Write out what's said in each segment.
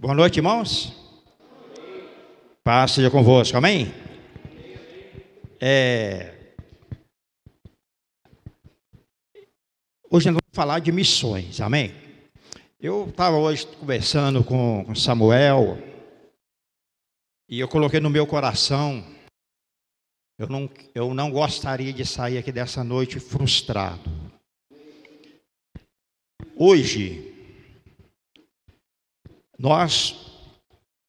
Boa noite, irmãos. Paz seja convosco, amém? É... Hoje nós vamos falar de missões, amém? Eu estava hoje conversando com Samuel e eu coloquei no meu coração, eu não, eu não gostaria de sair aqui dessa noite frustrado. Hoje, nós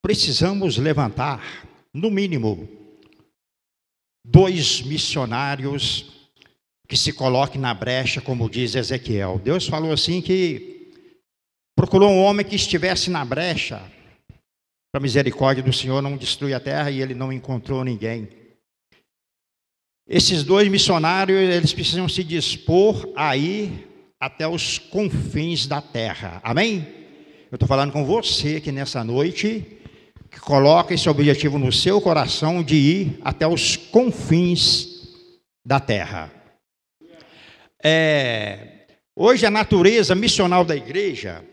precisamos levantar, no mínimo, dois missionários que se coloquem na brecha, como diz Ezequiel. Deus falou assim que procurou um homem que estivesse na brecha, para a misericórdia do Senhor não destruir a terra, e ele não encontrou ninguém. Esses dois missionários, eles precisam se dispor a ir até os confins da terra. Amém? Eu estou falando com você aqui nessa noite, que coloca esse objetivo no seu coração de ir até os confins da terra. É, hoje a natureza missional da igreja,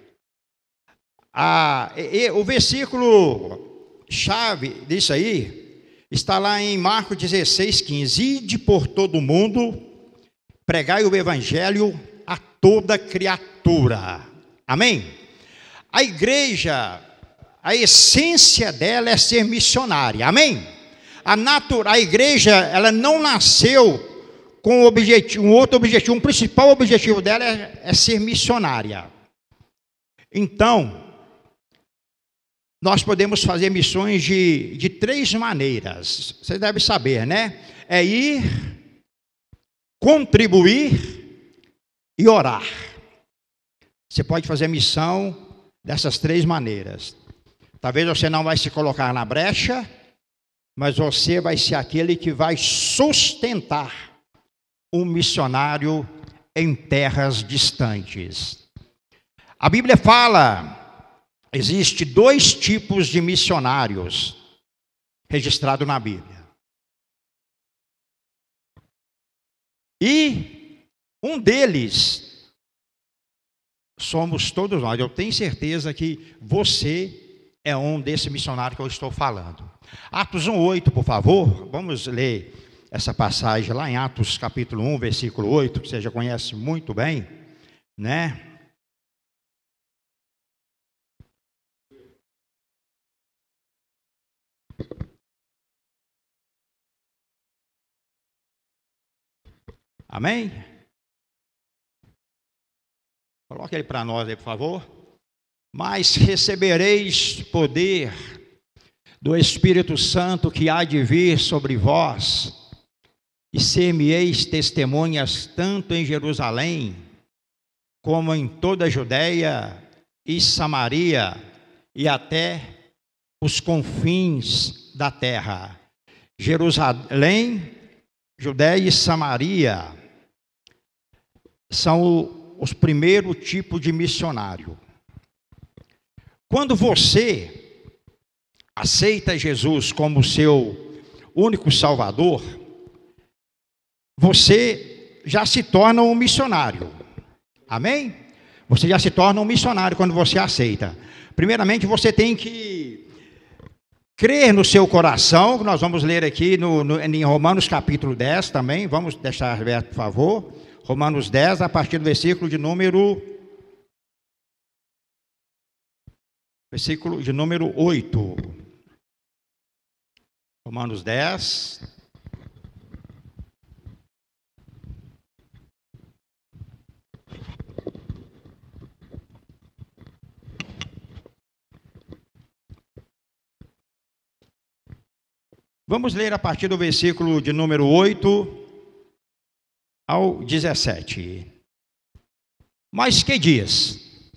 a, e, o versículo chave disso aí, está lá em Marcos 16, 15. Ide por todo o mundo, pregai o evangelho a toda criatura. Amém? A igreja, a essência dela é ser missionária. Amém? A, natura, a igreja, ela não nasceu com um, objetivo, um outro objetivo. Um principal objetivo dela é, é ser missionária. Então, nós podemos fazer missões de, de três maneiras. Você deve saber, né? É ir, contribuir e orar. Você pode fazer missão dessas três maneiras. Talvez você não vai se colocar na brecha, mas você vai ser aquele que vai sustentar um missionário em terras distantes. A Bíblia fala, existe dois tipos de missionários registrados na Bíblia. E um deles somos todos nós. Eu tenho certeza que você é um desse missionário que eu estou falando. Atos 1:8, por favor. Vamos ler essa passagem lá em Atos capítulo 1, versículo 8, que você já conhece muito bem, né? Amém? Coloque ele para nós aí, por favor. Mas recebereis poder do Espírito Santo que há de vir sobre vós, e ser-me-eis testemunhas tanto em Jerusalém, como em toda a Judéia e Samaria, e até os confins da terra. Jerusalém, Judéia e Samaria são os primeiro tipo de missionário. Quando você aceita Jesus como seu único salvador, você já se torna um missionário. Amém? Você já se torna um missionário quando você aceita. Primeiramente, você tem que crer no seu coração, que nós vamos ler aqui no, no, em Romanos capítulo 10 também. Vamos deixar aberto, por favor. Romanos 10, a partir do versículo de número. Versículo de número 8. Romanos 10. Vamos ler a partir do versículo de número 8 ao 17. Mas que diz?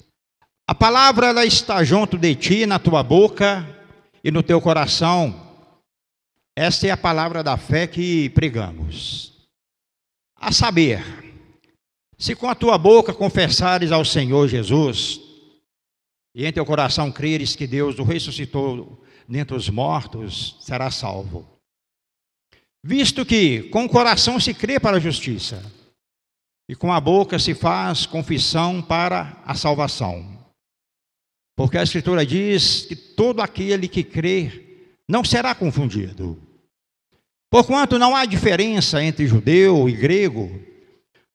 A palavra ela está junto de ti, na tua boca e no teu coração. Esta é a palavra da fé que pregamos. A saber, se com a tua boca confessares ao Senhor Jesus, e em teu coração creres que Deus o ressuscitou dentre os mortos, será salvo. Visto que com o coração se crê para a justiça, e com a boca se faz confissão para a salvação. Porque a Escritura diz que todo aquele que crê não será confundido. Porquanto não há diferença entre judeu e grego,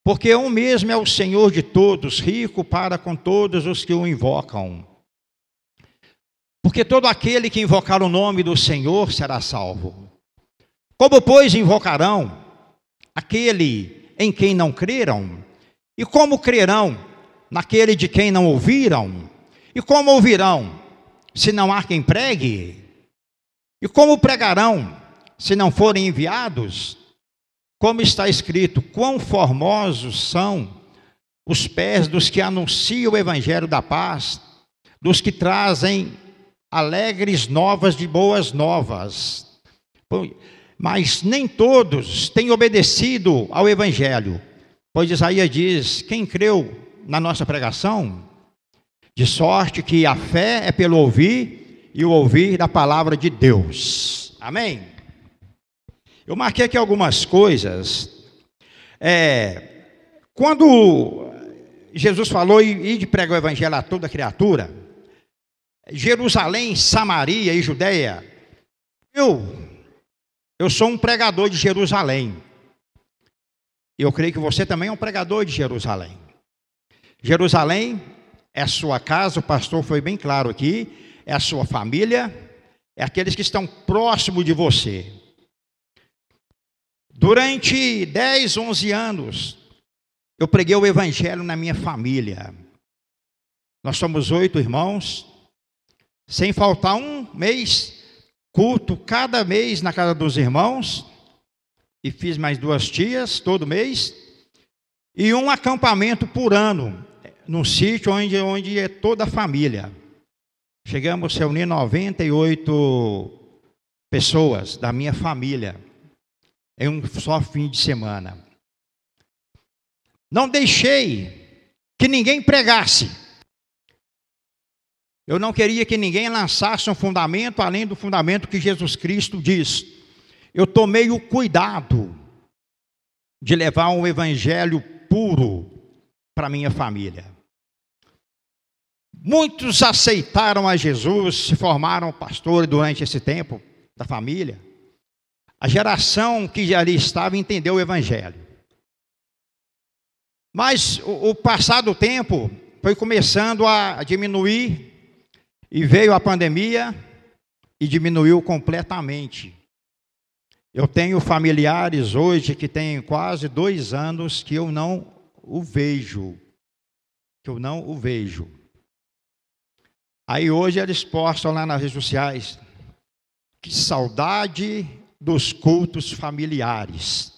porque um mesmo é o Senhor de todos, rico para com todos os que o invocam. Porque todo aquele que invocar o nome do Senhor será salvo. Como, pois, invocarão aquele em quem não creram? E como crerão naquele de quem não ouviram? E como ouvirão se não há quem pregue? E como pregarão se não forem enviados? Como está escrito, quão formosos são os pés dos que anunciam o evangelho da paz, dos que trazem alegres novas de boas novas. Mas nem todos têm obedecido ao evangelho, pois Isaías diz: quem creu na nossa pregação de sorte que a fé é pelo ouvir e o ouvir da palavra de Deus. Amém? Eu marquei aqui algumas coisas. É, quando Jesus falou e de pregar o evangelho a toda criatura, Jerusalém, Samaria e Judéia, eu, eu sou um pregador de Jerusalém. Eu creio que você também é um pregador de Jerusalém. Jerusalém é sua casa, o pastor foi bem claro aqui, é a sua família, é aqueles que estão próximo de você. Durante 10, 11 anos, eu preguei o evangelho na minha família. Nós somos oito irmãos, sem faltar um mês, culto cada mês na casa dos irmãos, e fiz mais duas tias todo mês, e um acampamento por ano num sítio onde, onde é toda a família. Chegamos a reunir 98 pessoas da minha família em um só fim de semana. Não deixei que ninguém pregasse. Eu não queria que ninguém lançasse um fundamento além do fundamento que Jesus Cristo diz. Eu tomei o cuidado de levar um evangelho puro para minha família. Muitos aceitaram a Jesus, se formaram pastores durante esse tempo da família. A geração que ali estava entendeu o Evangelho. Mas o, o passado tempo foi começando a diminuir e veio a pandemia e diminuiu completamente. Eu tenho familiares hoje que têm quase dois anos que eu não o vejo, que eu não o vejo. Aí hoje eles postam lá nas redes sociais que saudade dos cultos familiares.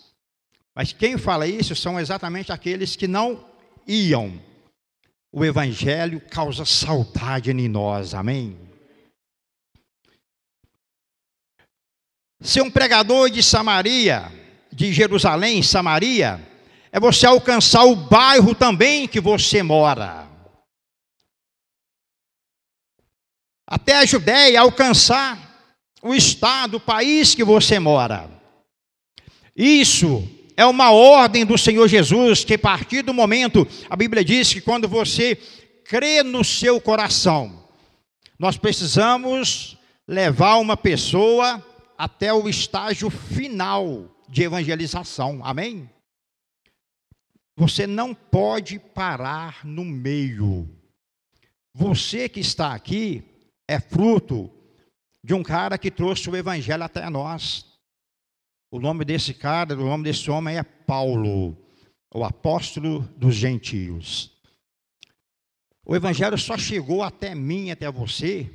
Mas quem fala isso são exatamente aqueles que não iam. O evangelho causa saudade em nós, amém? Ser um pregador de Samaria, de Jerusalém, Samaria, é você alcançar o bairro também que você mora. até a Judéia alcançar o estado, o país que você mora. Isso é uma ordem do Senhor Jesus, que a partir do momento, a Bíblia diz que quando você crê no seu coração, nós precisamos levar uma pessoa até o estágio final de evangelização. Amém? Você não pode parar no meio. Você que está aqui, é fruto de um cara que trouxe o evangelho até nós. O nome desse cara, o nome desse homem é Paulo, o apóstolo dos gentios. O evangelho só chegou até mim, até você,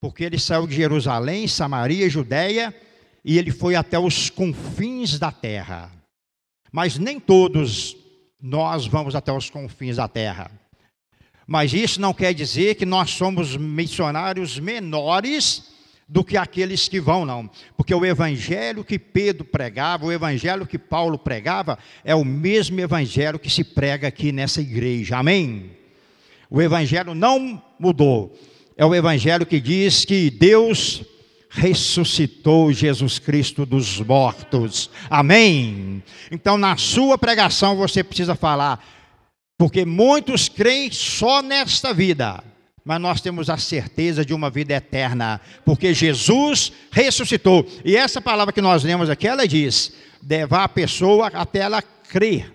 porque ele saiu de Jerusalém, Samaria, Judéia, e ele foi até os confins da terra. Mas nem todos nós vamos até os confins da terra. Mas isso não quer dizer que nós somos missionários menores do que aqueles que vão, não. Porque o evangelho que Pedro pregava, o evangelho que Paulo pregava, é o mesmo evangelho que se prega aqui nessa igreja. Amém? O evangelho não mudou. É o evangelho que diz que Deus ressuscitou Jesus Cristo dos mortos. Amém? Então, na sua pregação, você precisa falar porque muitos creem só nesta vida, mas nós temos a certeza de uma vida eterna, porque Jesus ressuscitou. E essa palavra que nós lemos aqui, ela diz: levar a pessoa até ela crer.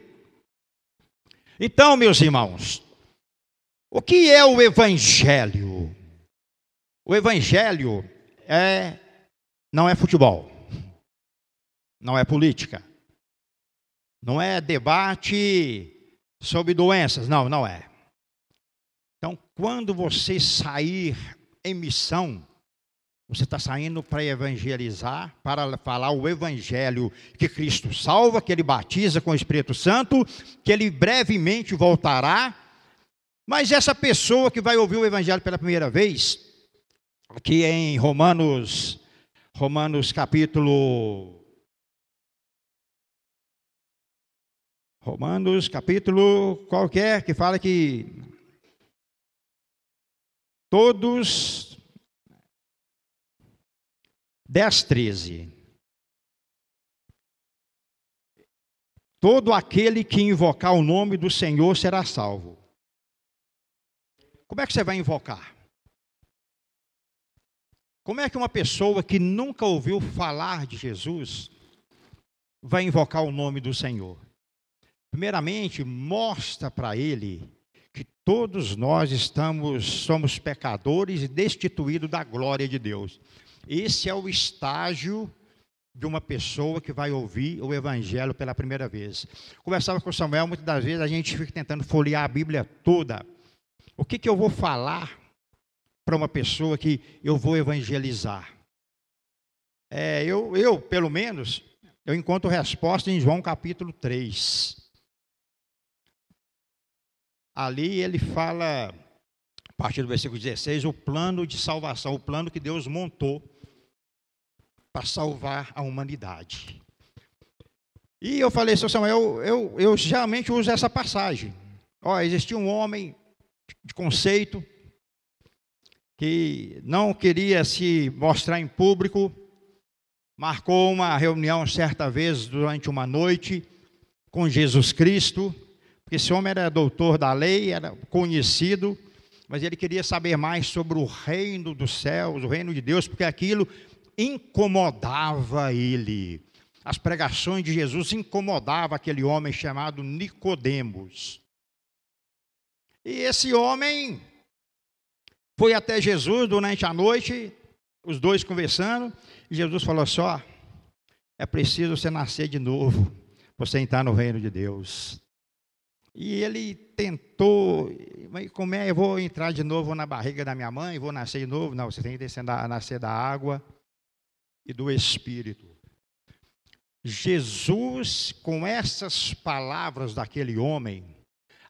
Então, meus irmãos, o que é o Evangelho? O Evangelho é, não é futebol, não é política, não é debate sobre doenças, não, não é. Então, quando você sair em missão, você está saindo para evangelizar, para falar o evangelho que Cristo salva, que Ele batiza com o Espírito Santo, que Ele brevemente voltará. Mas essa pessoa que vai ouvir o evangelho pela primeira vez, aqui em Romanos, Romanos capítulo Romanos capítulo qualquer que fala que todos 10, 13. Todo aquele que invocar o nome do Senhor será salvo. Como é que você vai invocar? Como é que uma pessoa que nunca ouviu falar de Jesus vai invocar o nome do Senhor? Primeiramente, mostra para ele que todos nós estamos somos pecadores e destituídos da glória de Deus. Esse é o estágio de uma pessoa que vai ouvir o evangelho pela primeira vez. Conversava com o Samuel, muitas das vezes a gente fica tentando folhear a Bíblia toda. O que, que eu vou falar para uma pessoa que eu vou evangelizar? É, eu, eu, pelo menos, eu encontro resposta em João capítulo 3. Ali ele fala, a partir do versículo 16, o plano de salvação, o plano que Deus montou para salvar a humanidade. E eu falei, seu Samuel, eu, eu, eu geralmente uso essa passagem. Ó, existia um homem de conceito que não queria se mostrar em público, marcou uma reunião certa vez durante uma noite com Jesus Cristo, porque esse homem era doutor da lei, era conhecido, mas ele queria saber mais sobre o reino dos céus, o reino de Deus, porque aquilo incomodava ele. As pregações de Jesus incomodavam aquele homem chamado Nicodemos. E esse homem foi até Jesus durante a noite, os dois conversando, e Jesus falou só: é preciso você nascer de novo, você entrar no reino de Deus. E ele tentou, mas como é, eu vou entrar de novo na barriga da minha mãe, vou nascer de novo? Não, você tem que nascer da água e do Espírito. Jesus, com essas palavras daquele homem,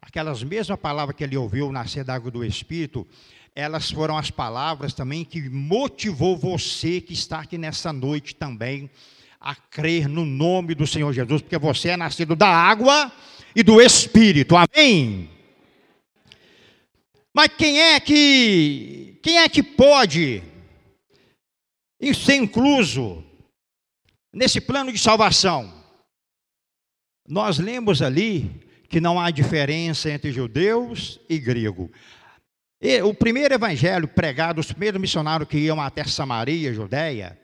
aquelas mesmas palavras que ele ouviu nascer da água do Espírito, elas foram as palavras também que motivou você que está aqui nessa noite também a crer no nome do Senhor Jesus, porque você é nascido da água e do Espírito. Amém? Mas quem é que quem é que pode ser incluso nesse plano de salvação. Nós lemos ali que não há diferença entre judeus e grego. E o primeiro evangelho pregado, os primeiros missionários que iam até Samaria, Judéia,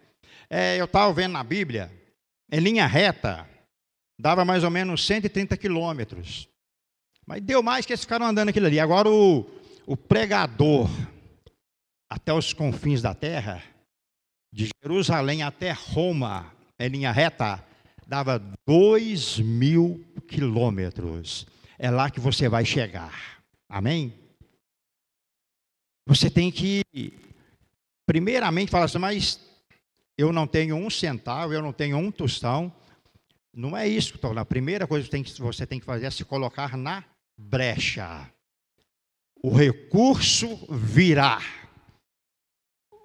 é, eu estava vendo na Bíblia, em linha reta, dava mais ou menos 130 quilômetros. Mas deu mais que eles ficaram andando aquilo ali. Agora o, o pregador até os confins da terra, de Jerusalém até Roma, em linha reta, dava dois mil quilômetros. É lá que você vai chegar. Amém? Você tem que, primeiramente, falar assim, mas eu não tenho um centavo, eu não tenho um tostão. Não é isso falando. A primeira coisa que você tem que fazer é se colocar na brecha. O recurso virá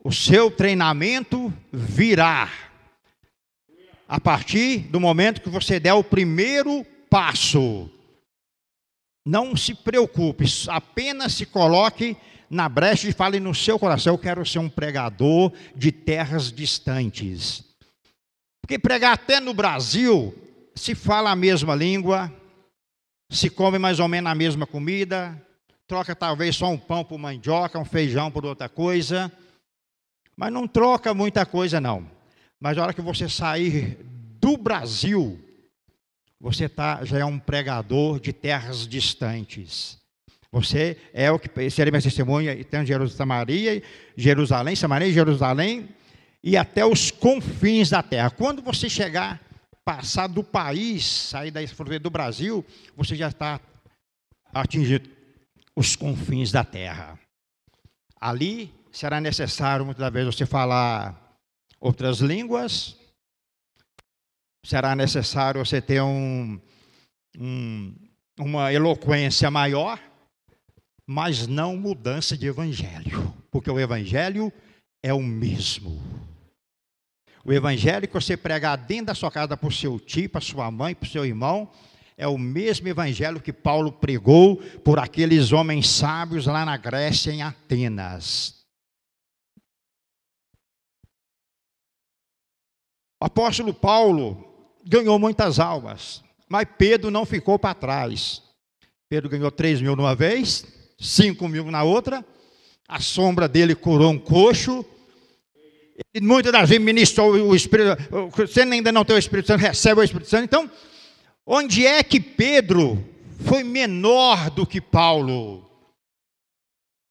o seu treinamento virá a partir do momento que você der o primeiro passo. Não se preocupe, apenas se coloque na brecha e fale no seu coração: eu quero ser um pregador de terras distantes. Porque pregar até no Brasil, se fala a mesma língua, se come mais ou menos a mesma comida, troca talvez só um pão por mandioca, um feijão por outra coisa, mas não troca muita coisa não. Mas na hora que você sair do Brasil, você tá, já é um pregador de terras distantes. Você é o que seria minha testemunha, então Jerusalém, Jerusalém, Samaria, Jerusalém e até os confins da terra. Quando você chegar, passar do país, sair da fronteira do Brasil, você já está atingindo os confins da terra. Ali será necessário muitas vezes você falar outras línguas, será necessário você ter um, um, uma eloquência maior, mas não mudança de evangelho, porque o evangelho é o mesmo. O evangelho que você pregar dentro da sua casa para o seu tio, para sua mãe, para o seu irmão, é o mesmo evangelho que Paulo pregou por aqueles homens sábios lá na Grécia, em Atenas. O apóstolo Paulo ganhou muitas almas, mas Pedro não ficou para trás. Pedro ganhou 3 mil numa vez, 5 mil na outra, a sombra dele curou um coxo. Ele, muitas das vezes ministrou o Espírito, você ainda não tem o Espírito Santo, recebe o Espírito Santo. Então, onde é que Pedro foi menor do que Paulo?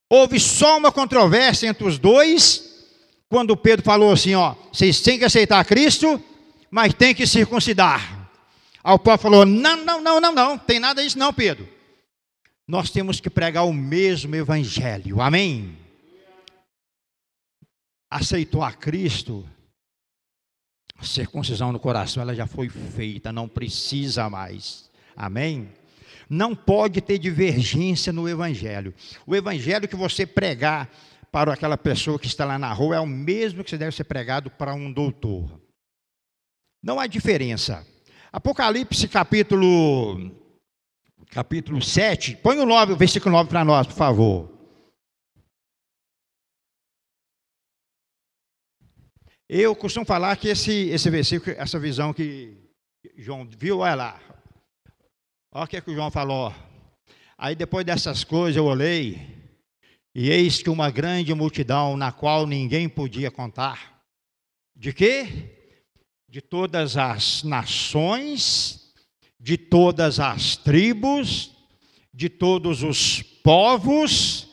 Houve só uma controvérsia entre os dois, quando Pedro falou assim: ó, vocês têm que aceitar Cristo, mas tem que circuncidar. Aí Paulo falou: não, não, não, não, não, tem nada disso não, Pedro. Nós temos que pregar o mesmo evangelho, amém? Aceitou a Cristo, a circuncisão no coração ela já foi feita, não precisa mais, amém? Não pode ter divergência no evangelho. O evangelho que você pregar para aquela pessoa que está lá na rua é o mesmo que você deve ser pregado para um doutor. Não há diferença. Apocalipse capítulo capítulo 7, põe o 9, o versículo 9 para nós, por favor. Eu costumo falar que esse, esse versículo, essa visão que João viu, olha lá. Olha o que, é que o João falou. Aí depois dessas coisas eu olhei e eis que uma grande multidão na qual ninguém podia contar. De quê? De todas as nações, de todas as tribos, de todos os povos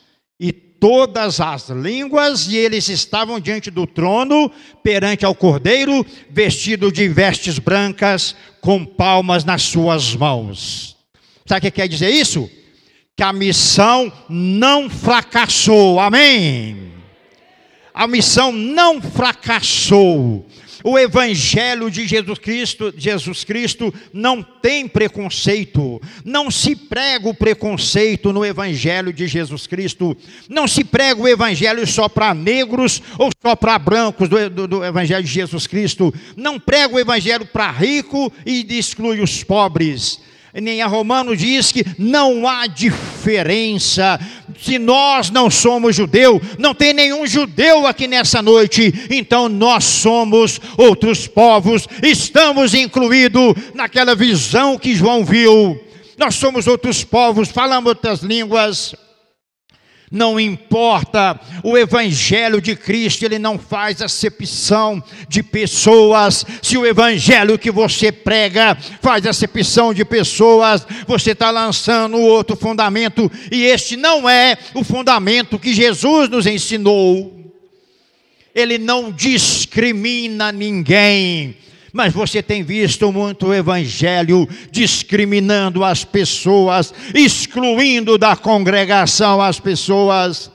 todas as línguas, e eles estavam diante do trono, perante ao cordeiro, vestido de vestes brancas, com palmas nas suas mãos. Sabe o que quer dizer isso? que a missão não fracassou. Amém. A missão não fracassou. O evangelho de Jesus Cristo, Jesus Cristo não tem preconceito. Não se prega o preconceito no evangelho de Jesus Cristo. Não se prega o evangelho só para negros ou só para brancos do, do, do, evangelho de Jesus Cristo. Não prega o evangelho para rico e exclui os pobres nem a Romano diz que não há diferença. Se nós não somos judeu, não tem nenhum judeu aqui nessa noite, então nós somos outros povos, estamos incluídos naquela visão que João viu. Nós somos outros povos, falamos outras línguas. Não importa, o Evangelho de Cristo, ele não faz acepção de pessoas. Se o Evangelho que você prega faz acepção de pessoas, você está lançando outro fundamento, e este não é o fundamento que Jesus nos ensinou. Ele não discrimina ninguém mas você tem visto muito o evangelho discriminando as pessoas, excluindo da congregação as pessoas.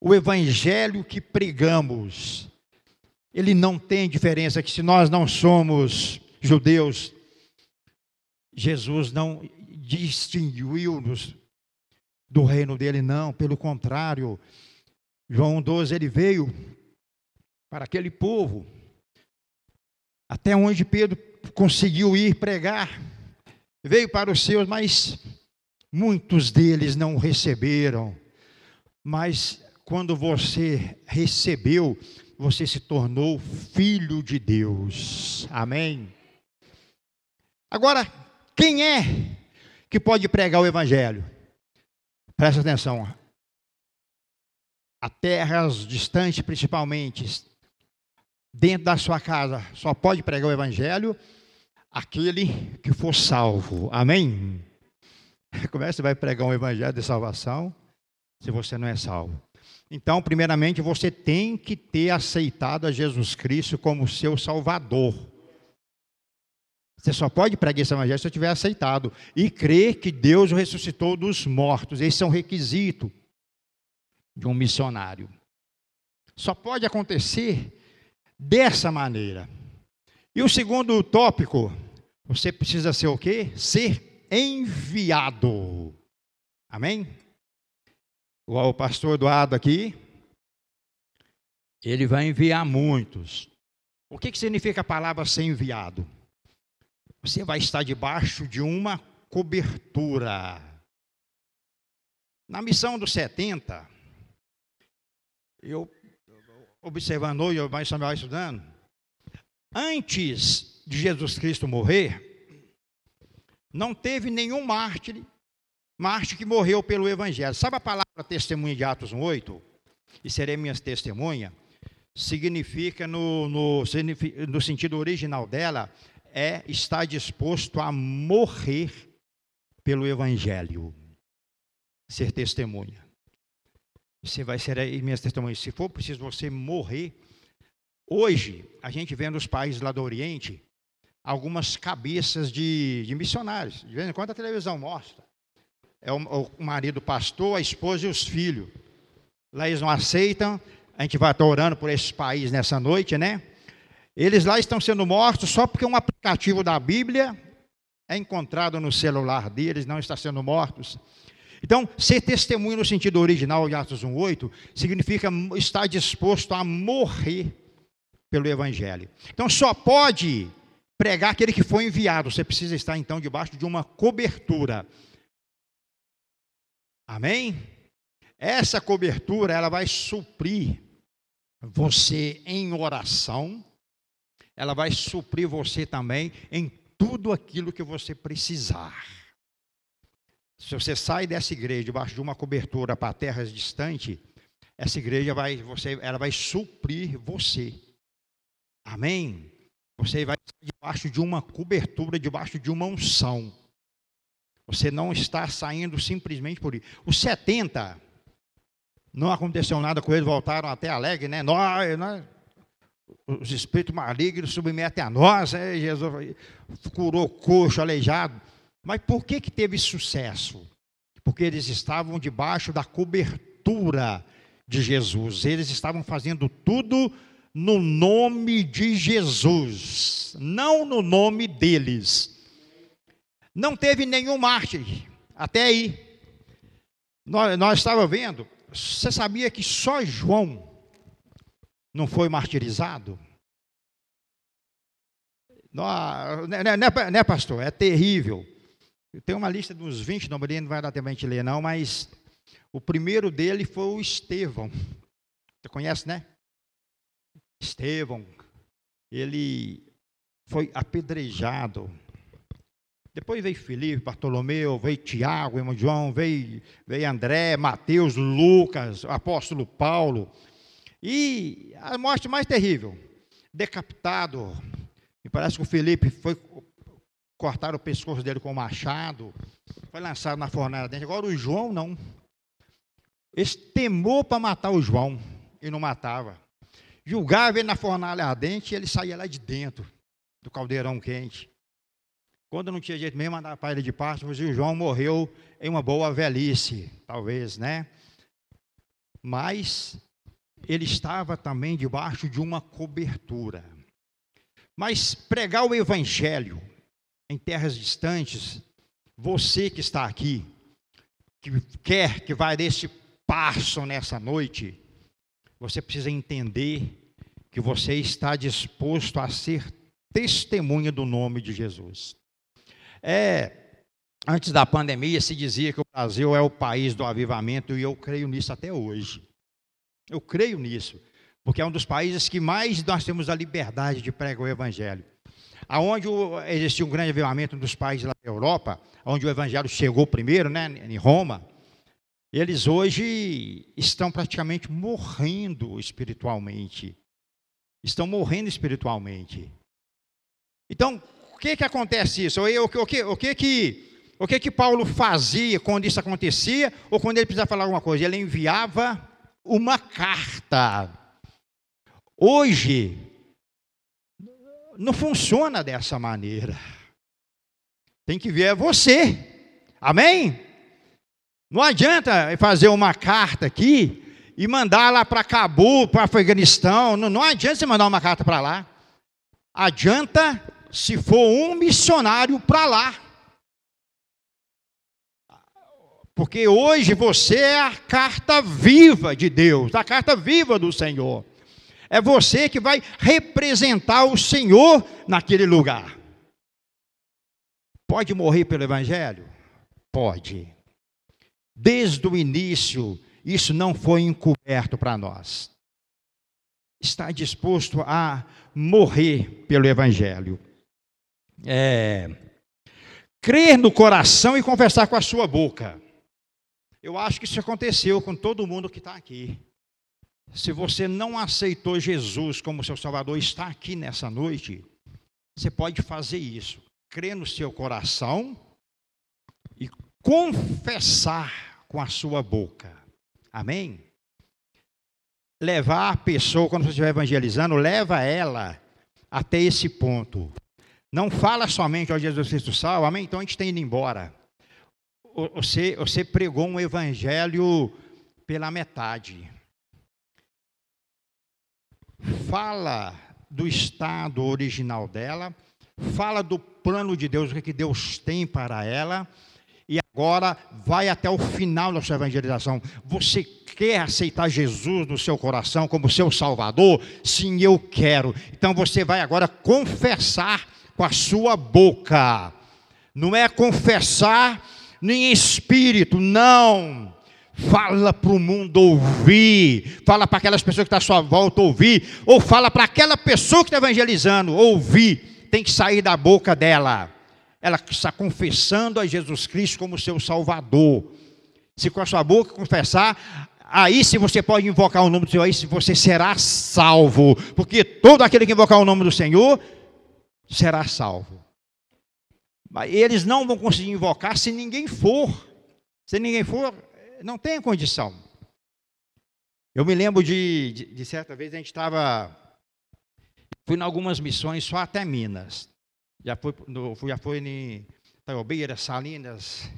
O evangelho que pregamos, ele não tem diferença que se nós não somos judeus, Jesus não distinguiu-nos do reino dele, não, pelo contrário. João 12, ele veio para aquele povo até onde Pedro conseguiu ir pregar. Veio para os seus, mas muitos deles não receberam. Mas quando você recebeu, você se tornou filho de Deus. Amém? Agora, quem é que pode pregar o Evangelho? Presta atenção. A terras distantes, principalmente, dentro da sua casa, só pode pregar o evangelho aquele que for salvo. Amém? Como é que você vai pregar um evangelho de salvação se você não é salvo? Então, primeiramente, você tem que ter aceitado a Jesus Cristo como seu Salvador. Você só pode pregar esse evangelho se você tiver aceitado e crer que Deus o ressuscitou dos mortos. Esse é um requisito de um missionário. Só pode acontecer dessa maneira. E o segundo tópico, você precisa ser o quê? Ser enviado. Amém? O pastor Eduardo aqui, ele vai enviar muitos. O que, que significa a palavra ser enviado? Você vai estar debaixo de uma cobertura. Na missão dos 70, eu observando hoje, mais Samuel estudando, antes de Jesus Cristo morrer, não teve nenhum mártir, mártir que morreu pelo Evangelho. Sabe a palavra testemunha de Atos 1,8? E serei minhas testemunha? Significa, no, no, no sentido original dela, é estar disposto a morrer pelo Evangelho, ser testemunha. Você vai ser minhas testemunhas. Se for preciso você morrer. Hoje, a gente vê nos países lá do Oriente algumas cabeças de, de missionários. De vez em quando a televisão mostra. É o, o marido pastor, a esposa e os filhos. Lá eles não aceitam. A gente vai estar orando por esse país nessa noite, né? Eles lá estão sendo mortos só porque um aplicativo da Bíblia é encontrado no celular deles, não está sendo mortos. Então, ser testemunho no sentido original de Atos 1:8 significa estar disposto a morrer pelo evangelho. Então, só pode pregar aquele que foi enviado. Você precisa estar então debaixo de uma cobertura. Amém? Essa cobertura, ela vai suprir você em oração ela vai suprir você também em tudo aquilo que você precisar. Se você sai dessa igreja debaixo de uma cobertura para terras distantes, essa igreja vai, você, ela vai suprir você. Amém? Você vai debaixo de uma cobertura, debaixo de uma unção. Você não está saindo simplesmente por isso. Os 70, não aconteceu nada com eles, voltaram até alegre, né? Nós, nós os espíritos malignos submetem a nós, né? Jesus curou coxo, aleijado. Mas por que, que teve sucesso? Porque eles estavam debaixo da cobertura de Jesus. Eles estavam fazendo tudo no nome de Jesus, não no nome deles. Não teve nenhum mártir até aí. Nós, nós estávamos vendo, você sabia que só João não foi martirizado? Não, né, né, né, né, pastor? É terrível. Tem uma lista dos 20 nomes, não vai dar tempo a gente ler, não, mas o primeiro dele foi o Estevão. Você conhece, né? Estevão. Ele foi apedrejado. Depois veio Felipe, Bartolomeu, veio Tiago, irmão João, veio, veio André, Mateus, Lucas, apóstolo Paulo. E a morte mais terrível, decapitado. Me parece que o Felipe foi cortar o pescoço dele com um machado, foi lançado na fornalha dentro. Agora o João não. Esse temor para matar o João e não matava. Julgava ele na fornalha ardente e ele saía lá de dentro do caldeirão quente. Quando não tinha jeito mesmo, mandava para ele de parte, mas o João morreu em uma boa velhice, talvez, né? Mas ele estava também debaixo de uma cobertura. Mas pregar o evangelho em terras distantes, você que está aqui, que quer que vá desse passo nessa noite, você precisa entender que você está disposto a ser testemunha do nome de Jesus. É, antes da pandemia se dizia que o Brasil é o país do avivamento e eu creio nisso até hoje. Eu creio nisso, porque é um dos países que mais nós temos a liberdade de pregar o Evangelho. Aonde existiu um grande avivamento dos países lá da Europa, onde o Evangelho chegou primeiro, né, em Roma, eles hoje estão praticamente morrendo espiritualmente. Estão morrendo espiritualmente. Então, o que que acontece isso? O que, o que, o que que o que que Paulo fazia quando isso acontecia ou quando ele precisava falar alguma coisa? Ele enviava uma carta. Hoje não funciona dessa maneira. Tem que ver é você. Amém? Não adianta fazer uma carta aqui e mandar lá para Cabul, para Afeganistão. Não, não adianta você mandar uma carta para lá. Adianta se for um missionário para lá. Porque hoje você é a carta viva de Deus, a carta viva do Senhor. É você que vai representar o Senhor naquele lugar. Pode morrer pelo Evangelho? Pode. Desde o início, isso não foi encoberto para nós. Está disposto a morrer pelo Evangelho. É, crer no coração e confessar com a sua boca. Eu acho que isso aconteceu com todo mundo que está aqui. Se você não aceitou Jesus como seu Salvador, está aqui nessa noite, você pode fazer isso. Crer no seu coração e confessar com a sua boca. Amém? Levar a pessoa, quando você estiver evangelizando, leva ela até esse ponto. Não fala somente ao Jesus Cristo salvo, amém? Então a gente tem ido embora você, você pregou um evangelho pela metade. Fala do estado original dela, fala do plano de Deus, o que Deus tem para ela, e agora vai até o final da sua evangelização. Você quer aceitar Jesus no seu coração como seu Salvador? Sim, eu quero. Então você vai agora confessar com a sua boca. Não é confessar nem espírito, não. Fala para o mundo ouvir, fala para aquelas pessoas que estão tá à sua volta ouvir, ou fala para aquela pessoa que está evangelizando ouvir, tem que sair da boca dela. Ela está confessando a Jesus Cristo como seu Salvador. Se com a sua boca confessar, aí se você pode invocar o nome do Senhor, aí você será salvo, porque todo aquele que invocar o nome do Senhor será salvo. Mas eles não vão conseguir invocar se ninguém for. Se ninguém for, não tem condição. Eu me lembro de, de, de certa vez a gente estava. Fui em algumas missões só até Minas. Já fui, no, já fui em Taiobeira, Salinas,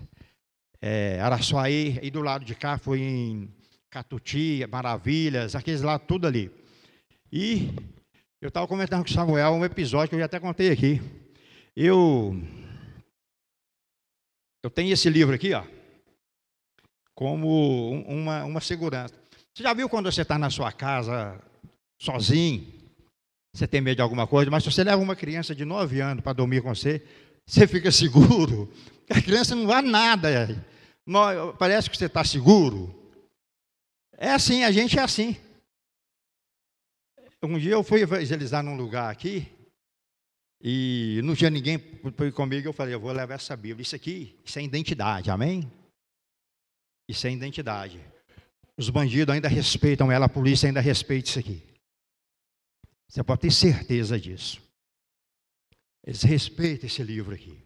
é, Araçuaí, e do lado de cá fui em Catuti, Maravilhas, aqueles lá, tudo ali. E eu estava comentando com o Samuel um episódio que eu já até contei aqui. Eu eu tenho esse livro aqui, ó, como uma, uma segurança. Você já viu quando você está na sua casa, sozinho, você tem medo de alguma coisa, mas se você leva uma criança de 9 anos para dormir com você, você fica seguro. A criança não vai nada. Parece que você está seguro. É assim, a gente é assim. Um dia eu fui evangelizar num lugar aqui, e não tinha ninguém comigo, eu falei, eu vou levar essa Bíblia. Isso aqui, isso é identidade, amém? Isso é identidade. Os bandidos ainda respeitam ela, a polícia ainda respeita isso aqui. Você pode ter certeza disso. Eles respeitam esse livro aqui.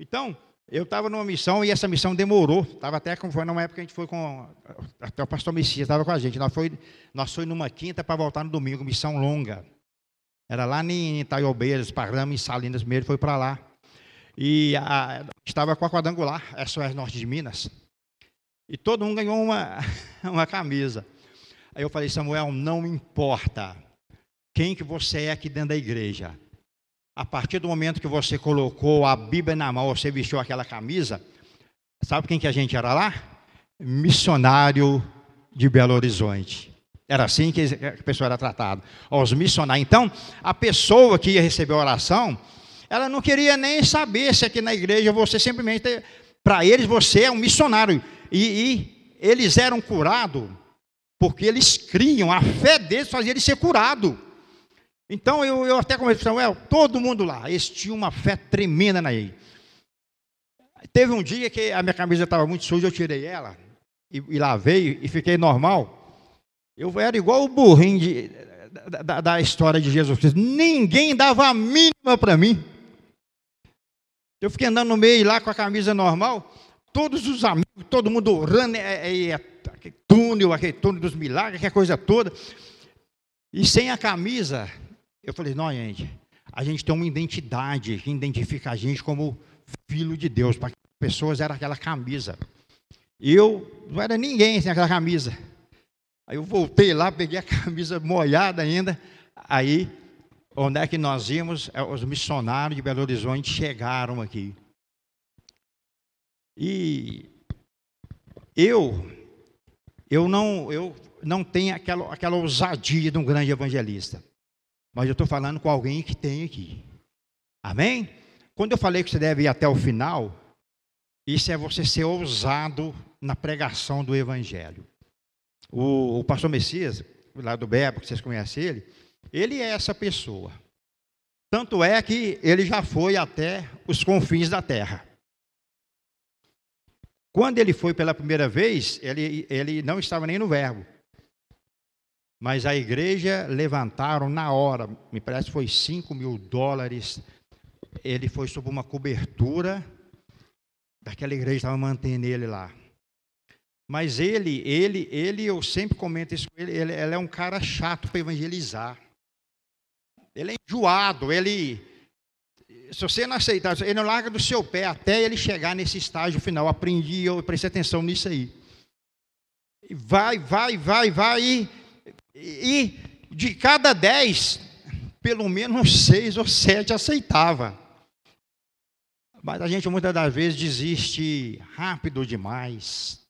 Então, eu estava numa missão e essa missão demorou. Estava até como foi numa época que a gente foi com. Até o pastor Messias estava com a gente. Nós foi, nós foi numa quinta para voltar no domingo, missão longa. Era lá em Itaiobeiras, Parama, em Salinas mesmo, foi para lá. E a, estava com a quadrangular, é norte de Minas. E todo mundo ganhou uma, uma camisa. Aí eu falei, Samuel, não importa quem que você é aqui dentro da igreja. A partir do momento que você colocou a Bíblia na mão, você vestiu aquela camisa, sabe quem que a gente era lá? Missionário de Belo Horizonte. Era assim que a pessoa era tratada. Os missionários. Então, a pessoa que ia receber a oração, ela não queria nem saber se aqui na igreja você simplesmente. Para eles, você é um missionário. E, e eles eram curados porque eles criam, a fé deles fazia eles ser curado. Então eu, eu até comecei com Samuel, todo mundo lá, eles tinham uma fé tremenda na ele. Teve um dia que a minha camisa estava muito suja, eu tirei ela, e, e lavei e fiquei normal, eu era igual o burrinho de, da, da, história de Jesus Cristo. Ninguém dava a mínima para mim. Eu fiquei andando no meio lá com a camisa normal, todos os amigos, todo mundo orando, é, é, é, aquele túnel, aquele túnel dos milagres, aquela coisa toda. E sem a camisa, eu falei, não, gente, a gente tem uma identidade que identifica a gente como filho de Deus. Para pessoas era aquela camisa. Eu não era ninguém sem aquela camisa. Aí eu voltei lá, peguei a camisa molhada ainda. Aí, onde é que nós íamos? É, os missionários de Belo Horizonte chegaram aqui. E eu, eu não, eu não tenho aquela, aquela ousadia de um grande evangelista. Mas eu estou falando com alguém que tem aqui. Amém? Quando eu falei que você deve ir até o final, isso é você ser ousado na pregação do Evangelho. O, o pastor Messias, lá do Bebo, que vocês conhecem ele, ele é essa pessoa. Tanto é que ele já foi até os confins da terra. Quando ele foi pela primeira vez, ele, ele não estava nem no verbo. Mas a igreja levantaram na hora, me parece que foi 5 mil dólares. Ele foi sob uma cobertura daquela igreja estava mantendo ele lá. Mas ele, ele, ele, eu sempre comento isso com ele, ele, ele é um cara chato para evangelizar. Ele é enjoado, ele, se você não aceitar, ele não larga do seu pé até ele chegar nesse estágio final. Aprendi, eu prestei atenção nisso aí. Vai, vai, vai, vai, e, e de cada dez, pelo menos seis ou sete aceitava. Mas a gente muitas das vezes desiste rápido demais.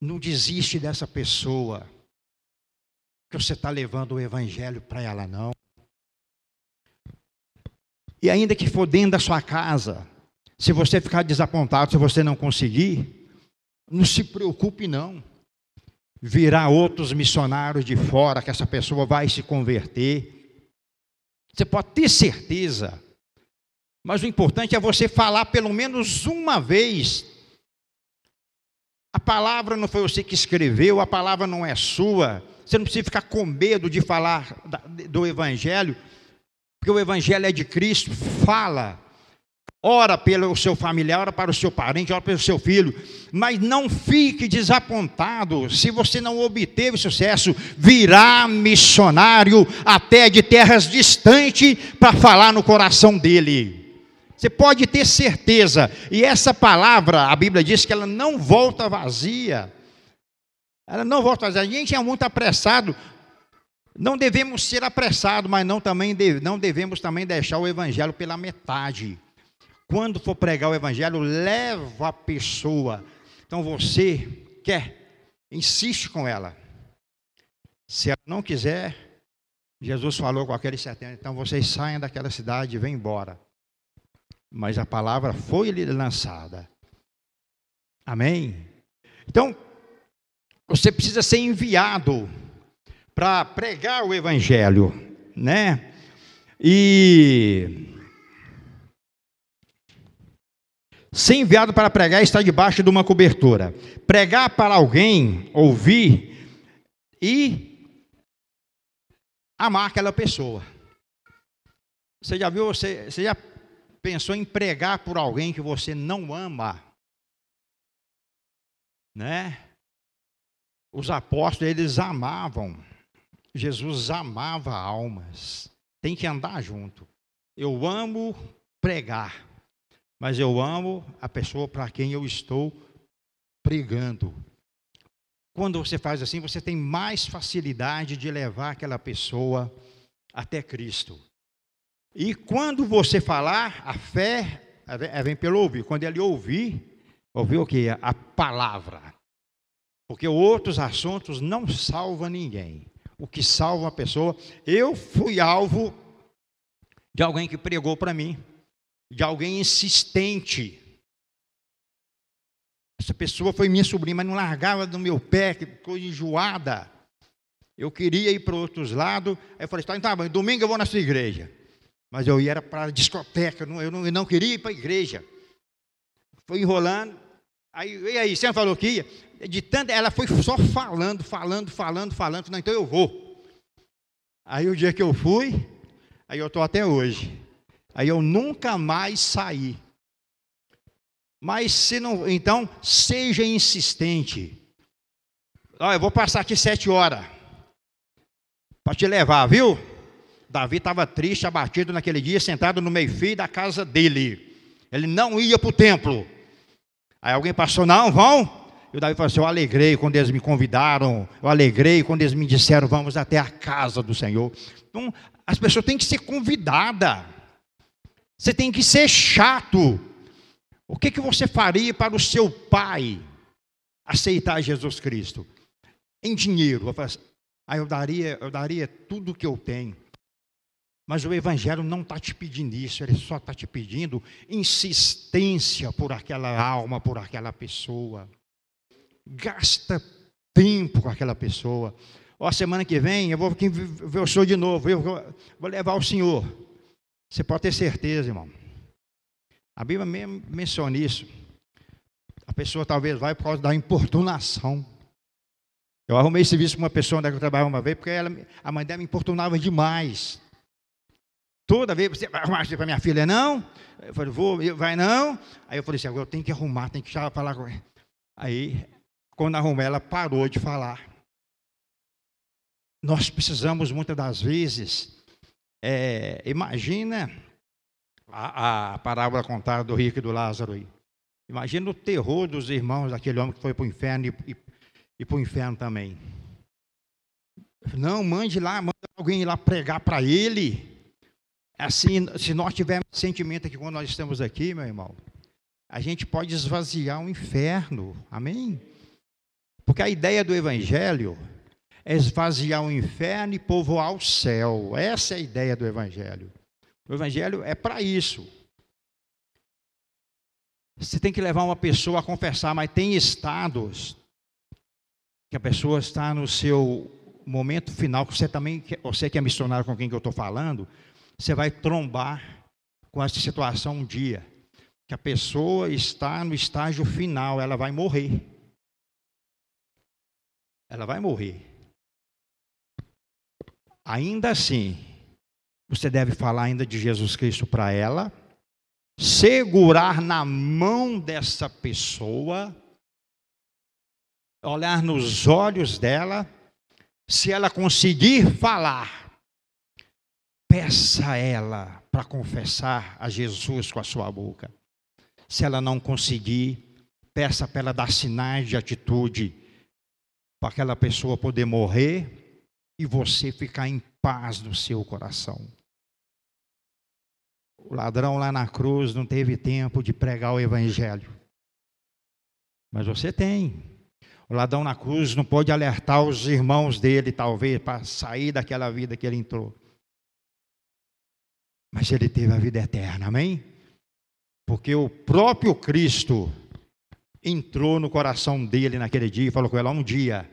Não desiste dessa pessoa que você está levando o evangelho para ela, não. E ainda que for dentro da sua casa, se você ficar desapontado, se você não conseguir, não se preocupe não. Virá outros missionários de fora que essa pessoa vai se converter. Você pode ter certeza. Mas o importante é você falar pelo menos uma vez a palavra não foi você que escreveu, a palavra não é sua. Você não precisa ficar com medo de falar do Evangelho, porque o Evangelho é de Cristo. Fala, ora pelo seu familiar, ora para o seu parente, ora pelo seu filho, mas não fique desapontado se você não obteve sucesso. Virá missionário até de terras distantes para falar no coração dele. Você pode ter certeza, e essa palavra, a Bíblia diz que ela não volta vazia. Ela não volta vazia. A gente é muito apressado. Não devemos ser apressados, mas não, também não devemos também deixar o evangelho pela metade. Quando for pregar o evangelho, leva a pessoa. Então você quer, insiste com ela. Se ela não quiser, Jesus falou com aqueles 70, então vocês saiam daquela cidade e vêm embora mas a palavra foi lhe lançada. Amém? Então, você precisa ser enviado para pregar o evangelho, né? E ser enviado para pregar está debaixo de uma cobertura. Pregar para alguém, ouvir e amar aquela pessoa. Você já viu, você, você já pensou em pregar por alguém que você não ama? Né? Os apóstolos, eles amavam. Jesus amava almas. Tem que andar junto. Eu amo pregar, mas eu amo a pessoa para quem eu estou pregando. Quando você faz assim, você tem mais facilidade de levar aquela pessoa até Cristo. E quando você falar, a fé vem pelo ouvir. Quando ele ouvir, ouvir o que? A palavra. Porque outros assuntos não salvam ninguém. O que salva a pessoa. Eu fui alvo de alguém que pregou para mim, de alguém insistente. Essa pessoa foi minha sobrinha, mas não largava do meu pé, que ficou enjoada. Eu queria ir para outros lados. Aí eu falei, tá, então, domingo eu vou na sua igreja. Mas eu ia para a discoteca, eu não, eu não queria ir para a igreja. Foi enrolando. Aí, e aí, você falou que ia? De tanto, ela foi só falando, falando, falando, falando, não, então eu vou. Aí o dia que eu fui, aí eu estou até hoje. Aí eu nunca mais saí. Mas se não, então seja insistente. Olha, eu vou passar aqui sete horas para te levar, viu? Davi estava triste, abatido naquele dia, sentado no meio-fio da casa dele. Ele não ia para o templo. Aí alguém passou, não, vão. E o Davi falou assim: Eu alegrei quando eles me convidaram, eu alegrei quando eles me disseram, vamos até a casa do Senhor. Então, as pessoas têm que ser convidadas. Você tem que ser chato. O que, que você faria para o seu pai aceitar Jesus Cristo? Em dinheiro. Eu assim, ah, eu daria, eu daria tudo que eu tenho. Mas o Evangelho não está te pedindo isso, ele só está te pedindo insistência por aquela alma, por aquela pessoa. Gasta tempo com aquela pessoa. Ó, semana que vem eu vou ver o senhor de novo, eu vou levar o senhor. Você pode ter certeza, irmão. A Bíblia mesmo menciona isso. A pessoa talvez vai por causa da importunação. Eu arrumei serviço com uma pessoa onde eu trabalhava uma vez, porque ela, a mãe dela me importunava demais. Toda vez, você vai arrumar para minha filha? Não. Eu falei, vou, vai não. Aí eu falei assim, agora eu tenho que arrumar, tenho que falar com ela. Aí, quando arrumei, ela parou de falar. Nós precisamos, muitas das vezes, é, imagina a, a parábola contada do rico e do Lázaro aí. Imagina o terror dos irmãos daquele homem que foi para o inferno e, e, e para o inferno também. Não, mande lá, manda alguém ir lá pregar para ele. Assim, se nós tivermos sentimento aqui quando nós estamos aqui, meu irmão, a gente pode esvaziar o inferno. Amém? Porque a ideia do evangelho é esvaziar o inferno e povoar o céu. Essa é a ideia do evangelho. O evangelho é para isso. Você tem que levar uma pessoa a confessar, mas tem estados que a pessoa está no seu momento final, que você também, você que é missionário com quem que eu estou falando, você vai trombar com essa situação um dia, que a pessoa está no estágio final, ela vai morrer. Ela vai morrer. Ainda assim, você deve falar ainda de Jesus Cristo para ela, segurar na mão dessa pessoa, olhar nos olhos dela, se ela conseguir falar, peça a ela para confessar a Jesus com a sua boca. Se ela não conseguir, peça para ela dar sinais de atitude, para aquela pessoa poder morrer e você ficar em paz no seu coração. O ladrão lá na cruz não teve tempo de pregar o evangelho. Mas você tem. O ladrão na cruz não pode alertar os irmãos dele, talvez, para sair daquela vida que ele entrou mas ele teve a vida eterna, amém? Porque o próprio Cristo entrou no coração dele naquele dia e falou com ela: um dia,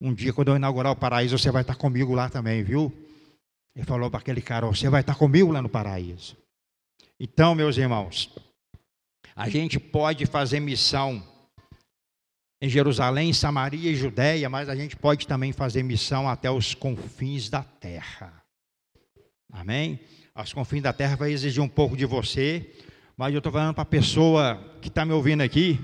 um dia, quando eu inaugurar o paraíso, você vai estar comigo lá também, viu? Ele falou para aquele cara: você vai estar comigo lá no paraíso. Então, meus irmãos, a gente pode fazer missão em Jerusalém, Samaria e Judéia, mas a gente pode também fazer missão até os confins da terra. Amém? aos confins da terra vai exigir um pouco de você, mas eu estou falando para a pessoa que está me ouvindo aqui,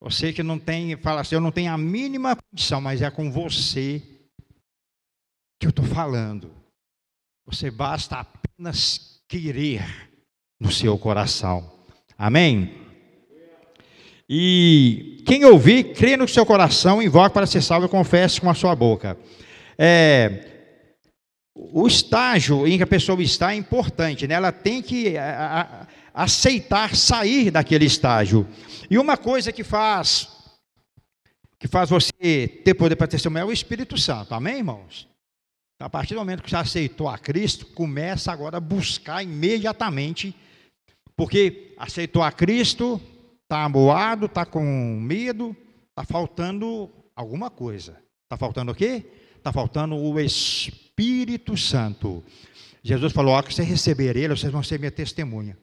você que não tem, fala assim, eu não tenho a mínima condição, mas é com você que eu estou falando. Você basta apenas querer no seu coração. Amém? E quem ouvir, crê no seu coração, invoque para ser salvo e confesse com a sua boca. É, o estágio em que a pessoa está é importante, né? ela tem que a, a, aceitar sair daquele estágio. E uma coisa que faz que faz você ter poder para testemunhar é o Espírito Santo, amém, irmãos? Então, a partir do momento que você aceitou a Cristo, começa agora a buscar imediatamente, porque aceitou a Cristo, está amoado, está com medo, está faltando alguma coisa. Está faltando o quê? Está faltando o Espírito Santo. Jesus falou: ó, que você receber ele, vocês vão ser minha testemunha.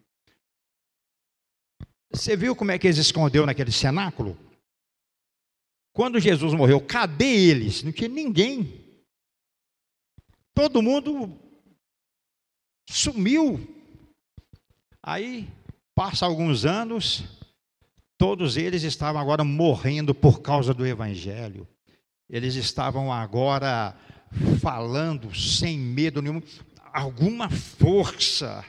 Você viu como é que eles escondeu naquele cenáculo? Quando Jesus morreu, cadê eles? Não tinha ninguém. Todo mundo sumiu. Aí, passa alguns anos, todos eles estavam agora morrendo por causa do Evangelho. Eles estavam agora falando sem medo nenhum, alguma força,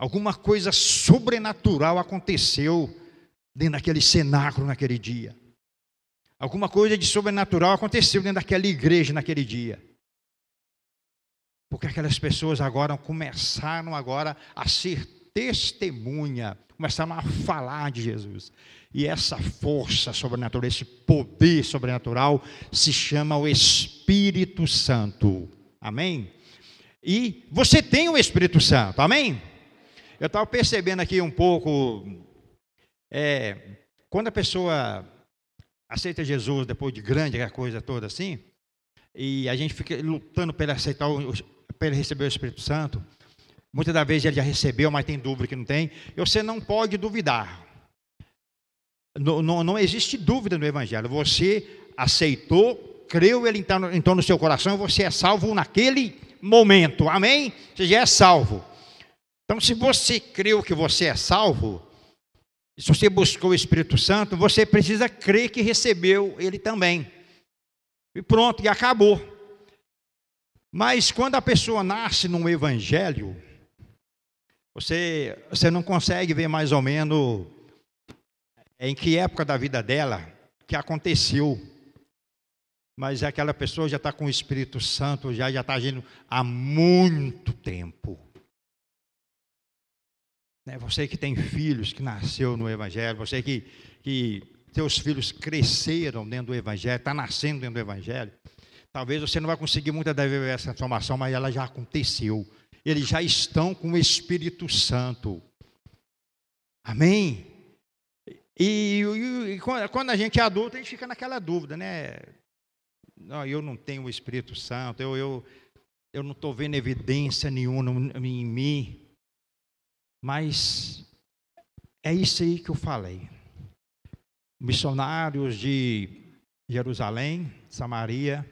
alguma coisa sobrenatural aconteceu dentro daquele cenáculo naquele dia. Alguma coisa de sobrenatural aconteceu dentro daquela igreja naquele dia. Porque aquelas pessoas agora começaram agora a ser testemunha, começaram a falar de Jesus. E essa força sobrenatural, esse poder sobrenatural se chama o Espírito Santo. Amém? E você tem o Espírito Santo, amém? Eu estava percebendo aqui um pouco, é, quando a pessoa aceita Jesus depois de grande, aquela coisa toda assim, e a gente fica lutando para aceitar, para receber o Espírito Santo, muitas das vezes ele já recebeu, mas tem dúvida que não tem, você não pode duvidar. Não, não, não existe dúvida no Evangelho. Você aceitou, creu, ele entrou, entrou no seu coração, você é salvo naquele momento. Amém? Você já é salvo. Então, se você creu que você é salvo, se você buscou o Espírito Santo, você precisa crer que recebeu ele também. E pronto, e acabou. Mas quando a pessoa nasce num evangelho, você, você não consegue ver mais ou menos em que época da vida dela que aconteceu. Mas aquela pessoa já está com o Espírito Santo, já já está agindo há muito tempo. Né, você que tem filhos que nasceu no Evangelho, você que, que seus filhos cresceram dentro do Evangelho, está nascendo dentro do Evangelho. Talvez você não vai conseguir muita da essa transformação, mas ela já aconteceu. Eles já estão com o Espírito Santo. Amém? E, e, e, quando a gente é adulto, a gente fica naquela dúvida, né? Não, eu não tenho o Espírito Santo, eu, eu, eu não estou vendo evidência nenhuma em mim. Mas é isso aí que eu falei. Missionários de Jerusalém, Samaria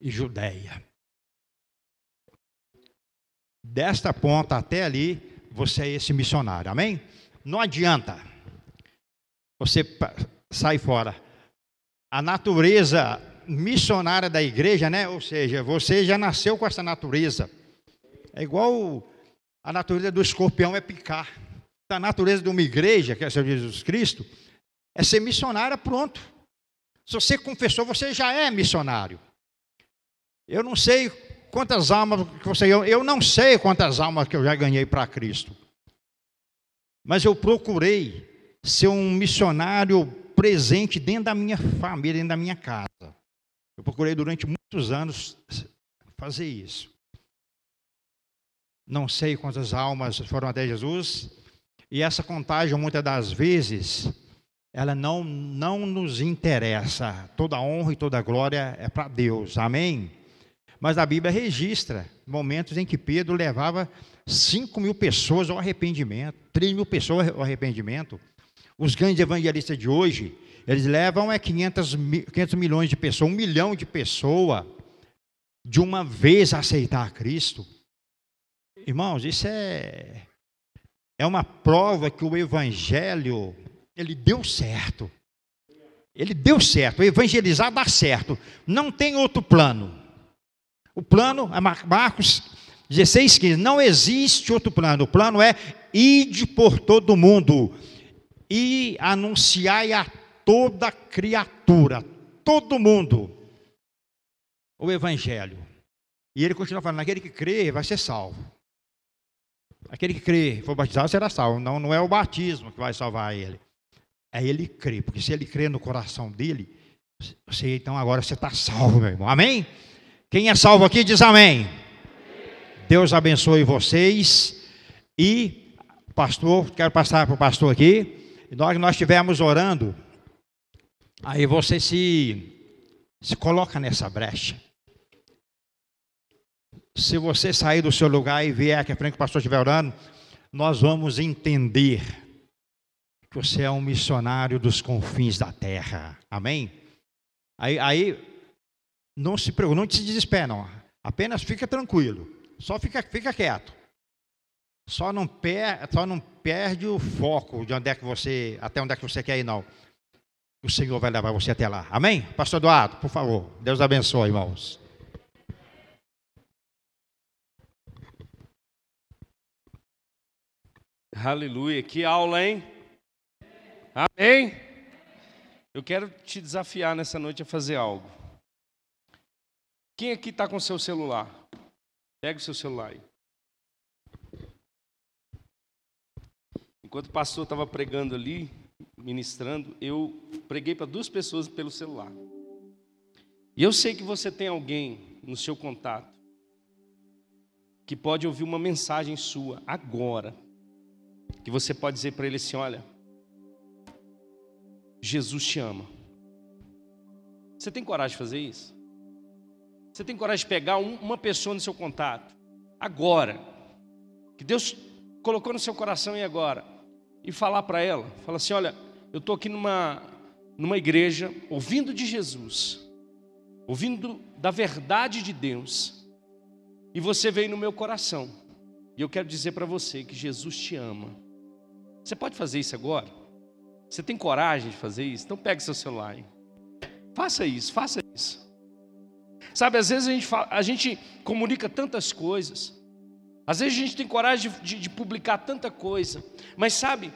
e Judéia. Desta ponta até ali, você é esse missionário, amém? Não adianta você sair fora. A natureza missionária da igreja, né? Ou seja, você já nasceu com essa natureza. É igual a natureza do escorpião é picar. A natureza de uma igreja, que é Senhor Jesus Cristo, é ser missionária, pronto. Se você confessou, você já é missionário. Eu não sei quantas almas que você. Eu não sei quantas almas que eu já ganhei para Cristo. Mas eu procurei ser um missionário presente dentro da minha família, dentro da minha casa. Eu procurei durante muitos anos fazer isso. Não sei quantas almas foram até Jesus. E essa contagem, muitas das vezes, ela não, não nos interessa. Toda honra e toda glória é para Deus. Amém? Mas a Bíblia registra momentos em que Pedro levava 5 mil pessoas ao arrependimento, 3 mil pessoas ao arrependimento. Os grandes evangelistas de hoje, eles levam é 500, 500 milhões de pessoas, um milhão de pessoas, de uma vez a aceitar Cristo. Irmãos, isso é, é uma prova que o Evangelho, ele deu certo. Ele deu certo, evangelizar dá certo. Não tem outro plano. O plano, é Marcos 16, 15, não existe outro plano. O plano é ide por todo mundo e anunciai a toda criatura, todo mundo, o Evangelho. E ele continua falando: aquele que crê vai ser salvo. Aquele que crê, for batizado, será salvo. Não, não é o batismo que vai salvar ele. É ele crer. Porque se ele crê no coração dele, você, então agora você está salvo, meu irmão. Amém? Quem é salvo aqui diz amém. Deus abençoe vocês. E, pastor, quero passar para o pastor aqui. Nós, nós estivermos orando, aí você se, se coloca nessa brecha. Se você sair do seu lugar e vier aqui à frente que o pastor estiver orando, nós vamos entender que você é um missionário dos confins da terra. Amém? Aí, aí não se preocupe, não se desespere, não. Apenas fica tranquilo. Só fica, fica quieto. Só não, per, só não perde o foco de onde é que você, até onde é que você quer ir, não. O Senhor vai levar você até lá. Amém? Pastor Eduardo, por favor. Deus abençoe, irmãos. Aleluia. Que aula, hein? Amém? Eu quero te desafiar nessa noite a fazer algo. Quem aqui está com seu celular? Pega o seu celular aí. Enquanto o pastor estava pregando ali, ministrando, eu preguei para duas pessoas pelo celular. E eu sei que você tem alguém no seu contato que pode ouvir uma mensagem sua agora, que você pode dizer para ele assim: olha, Jesus te ama. Você tem coragem de fazer isso? Você tem coragem de pegar uma pessoa no seu contato, agora, que Deus colocou no seu coração e agora, e falar para ela, falar assim: olha, eu estou aqui numa, numa igreja, ouvindo de Jesus, ouvindo da verdade de Deus, e você veio no meu coração, e eu quero dizer para você que Jesus te ama. Você pode fazer isso agora? Você tem coragem de fazer isso? Então pegue seu celular. Faça isso, faça isso. Sabe, às vezes a gente, fala, a gente comunica tantas coisas. Às vezes a gente tem coragem de, de, de publicar tanta coisa. Mas sabe,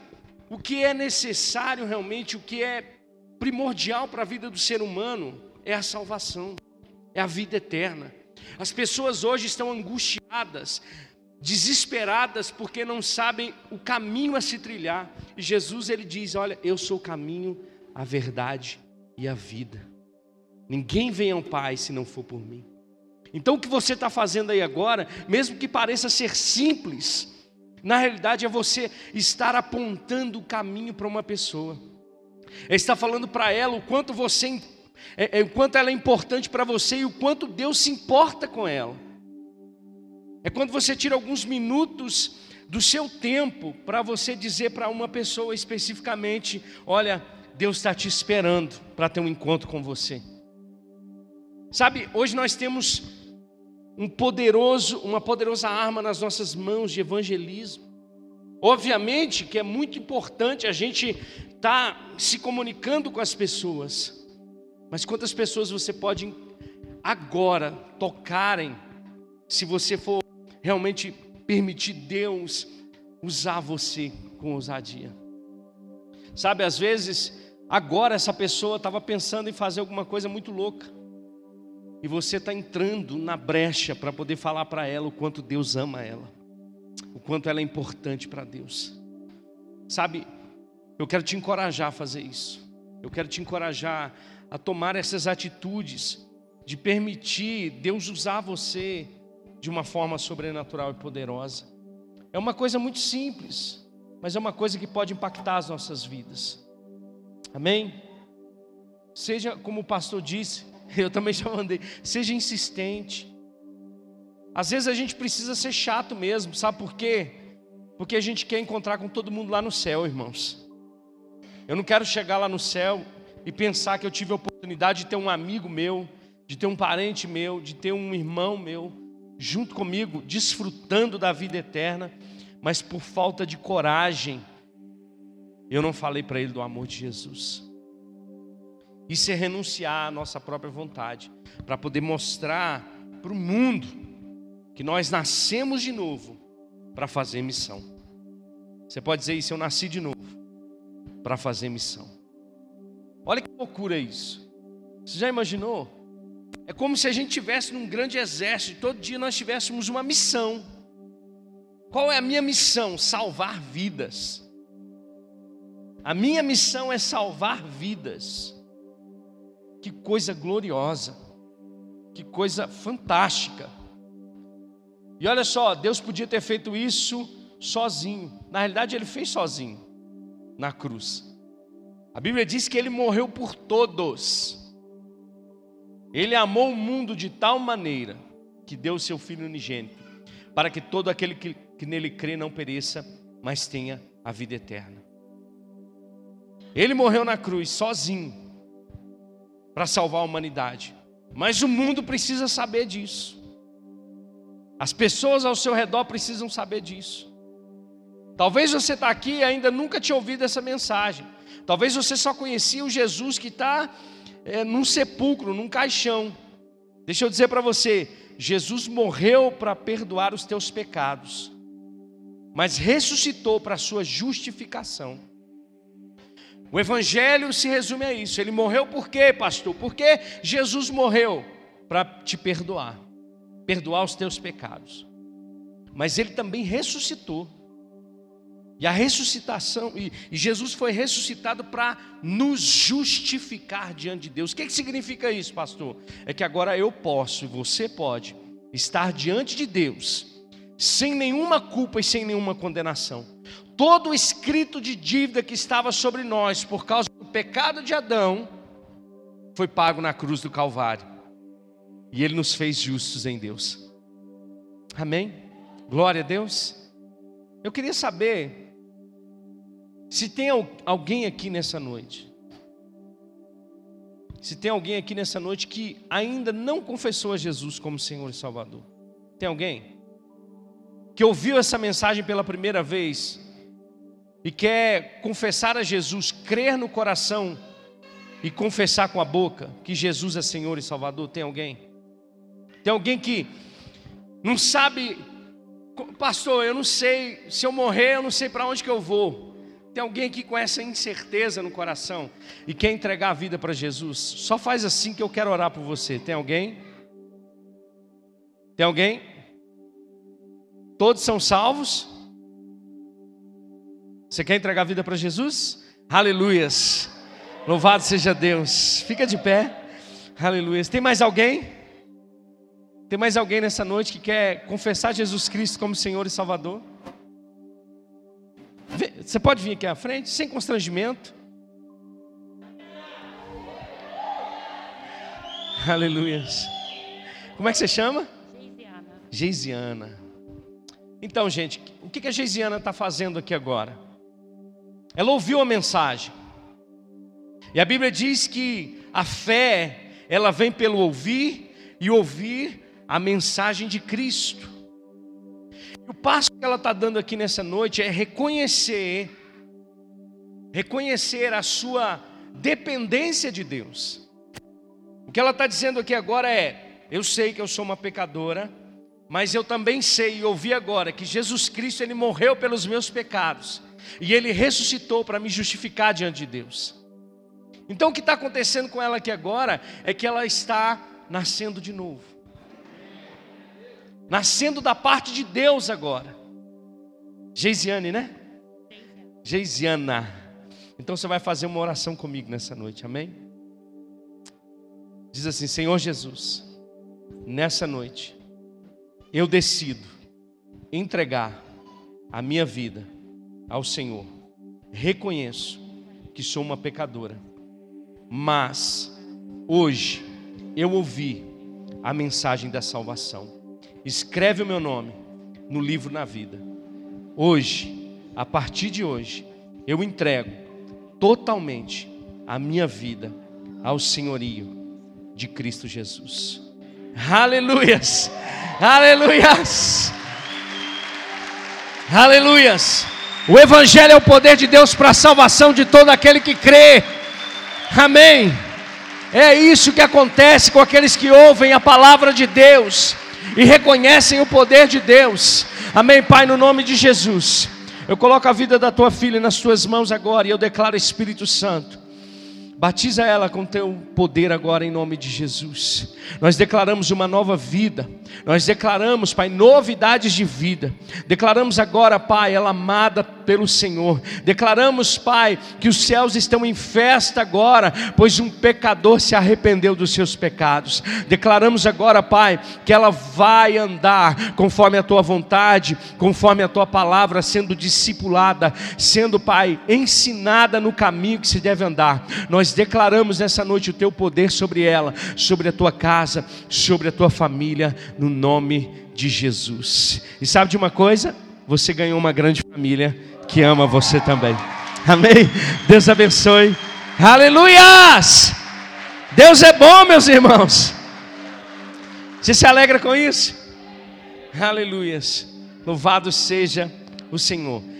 o que é necessário realmente, o que é primordial para a vida do ser humano é a salvação, é a vida eterna. As pessoas hoje estão angustiadas, desesperadas porque não sabem o caminho a se trilhar. E Jesus ele diz: "Olha, eu sou o caminho, a verdade e a vida. Ninguém vem ao Pai se não for por mim." Então o que você está fazendo aí agora, mesmo que pareça ser simples, na realidade é você estar apontando o caminho para uma pessoa. É estar falando para ela o quanto você, é, é, o quanto ela é importante para você e o quanto Deus se importa com ela. É quando você tira alguns minutos do seu tempo para você dizer para uma pessoa especificamente: Olha, Deus está te esperando para ter um encontro com você. Sabe, hoje nós temos um poderoso, uma poderosa arma nas nossas mãos de evangelismo. Obviamente que é muito importante a gente estar tá se comunicando com as pessoas, mas quantas pessoas você pode agora tocarem, se você for realmente permitir Deus usar você com ousadia. Sabe, às vezes, agora essa pessoa estava pensando em fazer alguma coisa muito louca. E você está entrando na brecha para poder falar para ela o quanto Deus ama ela, o quanto ela é importante para Deus. Sabe, eu quero te encorajar a fazer isso. Eu quero te encorajar a tomar essas atitudes de permitir Deus usar você de uma forma sobrenatural e poderosa. É uma coisa muito simples, mas é uma coisa que pode impactar as nossas vidas. Amém? Seja como o pastor disse, eu também já mandei, seja insistente. Às vezes a gente precisa ser chato mesmo, sabe por quê? Porque a gente quer encontrar com todo mundo lá no céu, irmãos. Eu não quero chegar lá no céu e pensar que eu tive a oportunidade de ter um amigo meu, de ter um parente meu, de ter um irmão meu, junto comigo, desfrutando da vida eterna, mas por falta de coragem, eu não falei para ele do amor de Jesus. Isso é renunciar à nossa própria vontade, para poder mostrar para o mundo que nós nascemos de novo para fazer missão. Você pode dizer isso, eu nasci de novo para fazer missão. Olha que loucura isso. Você já imaginou? É como se a gente tivesse num grande exército, todo dia nós tivéssemos uma missão. Qual é a minha missão? Salvar vidas. A minha missão é salvar vidas. Que coisa gloriosa. Que coisa fantástica. E olha só, Deus podia ter feito isso sozinho. Na realidade, ele fez sozinho na cruz. A Bíblia diz que ele morreu por todos. Ele amou o mundo de tal maneira que deu seu Filho unigênito, para que todo aquele que, que nele crê não pereça, mas tenha a vida eterna. Ele morreu na cruz sozinho para salvar a humanidade. Mas o mundo precisa saber disso. As pessoas ao seu redor precisam saber disso. Talvez você está aqui e ainda nunca tinha ouvido essa mensagem. Talvez você só conhecia o Jesus que está é, num sepulcro, num caixão. Deixa eu dizer para você: Jesus morreu para perdoar os teus pecados, mas ressuscitou para a sua justificação. O Evangelho se resume a isso. Ele morreu por quê, pastor? Porque Jesus morreu para te perdoar, perdoar os teus pecados. Mas ele também ressuscitou e a ressuscitação, e, e Jesus foi ressuscitado para nos justificar diante de Deus. O que, que significa isso, pastor? É que agora eu posso, e você pode, estar diante de Deus, sem nenhuma culpa e sem nenhuma condenação. Todo o escrito de dívida que estava sobre nós por causa do pecado de Adão, foi pago na cruz do Calvário. E Ele nos fez justos em Deus. Amém? Glória a Deus. Eu queria saber se tem alguém aqui nessa noite, se tem alguém aqui nessa noite que ainda não confessou a Jesus como Senhor e Salvador, tem alguém que ouviu essa mensagem pela primeira vez e quer confessar a Jesus, crer no coração e confessar com a boca que Jesus é Senhor e Salvador? Tem alguém? Tem alguém que não sabe, pastor, eu não sei, se eu morrer, eu não sei para onde que eu vou. Tem alguém aqui com essa incerteza no coração e quer entregar a vida para Jesus? Só faz assim que eu quero orar por você. Tem alguém? Tem alguém? Todos são salvos? Você quer entregar a vida para Jesus? Aleluias. Louvado seja Deus. Fica de pé. Aleluias. Tem mais alguém? Tem mais alguém nessa noite que quer confessar Jesus Cristo como Senhor e Salvador? Você pode vir aqui à frente, sem constrangimento. Aleluia. Como é que você chama? Geisiana. Geisiana. Então, gente, o que a Geisiana está fazendo aqui agora? Ela ouviu a mensagem. E a Bíblia diz que a fé, ela vem pelo ouvir e ouvir a mensagem de Cristo. O passo que ela está dando aqui nessa noite é reconhecer, reconhecer a sua dependência de Deus. O que ela está dizendo aqui agora é: eu sei que eu sou uma pecadora, mas eu também sei e ouvi agora que Jesus Cristo ele morreu pelos meus pecados e ele ressuscitou para me justificar diante de Deus. Então o que está acontecendo com ela aqui agora é que ela está nascendo de novo nascendo da parte de Deus agora. Geisiane, né? Geisiana. Então você vai fazer uma oração comigo nessa noite, amém? Diz assim: Senhor Jesus, nessa noite, eu decido entregar a minha vida ao Senhor. Reconheço que sou uma pecadora, mas hoje eu ouvi a mensagem da salvação escreve o meu nome no livro na vida. Hoje, a partir de hoje, eu entrego totalmente a minha vida ao senhorio de Cristo Jesus. Aleluias! Aleluias! Aleluias! O Evangelho é o poder de Deus para a salvação de todo aquele que crê. Amém. É isso que acontece com aqueles que ouvem a palavra de Deus e reconhecem o poder de Deus. Amém, Pai, no nome de Jesus. Eu coloco a vida da tua filha nas tuas mãos agora e eu declaro Espírito Santo Batiza ela com teu poder agora em nome de Jesus. Nós declaramos uma nova vida. Nós declaramos, Pai, novidades de vida. Declaramos agora, Pai, ela amada pelo Senhor. Declaramos, Pai, que os céus estão em festa agora, pois um pecador se arrependeu dos seus pecados. Declaramos agora, Pai, que ela vai andar conforme a tua vontade, conforme a tua palavra, sendo discipulada, sendo, Pai, ensinada no caminho que se deve andar. Nós declaramos nessa noite o teu poder sobre ela, sobre a tua casa, sobre a tua família, no nome de Jesus. E sabe de uma coisa? Você ganhou uma grande família que ama você também. Amém? Deus abençoe. Aleluias! Deus é bom, meus irmãos. Você se alegra com isso? Aleluias. Louvado seja o Senhor.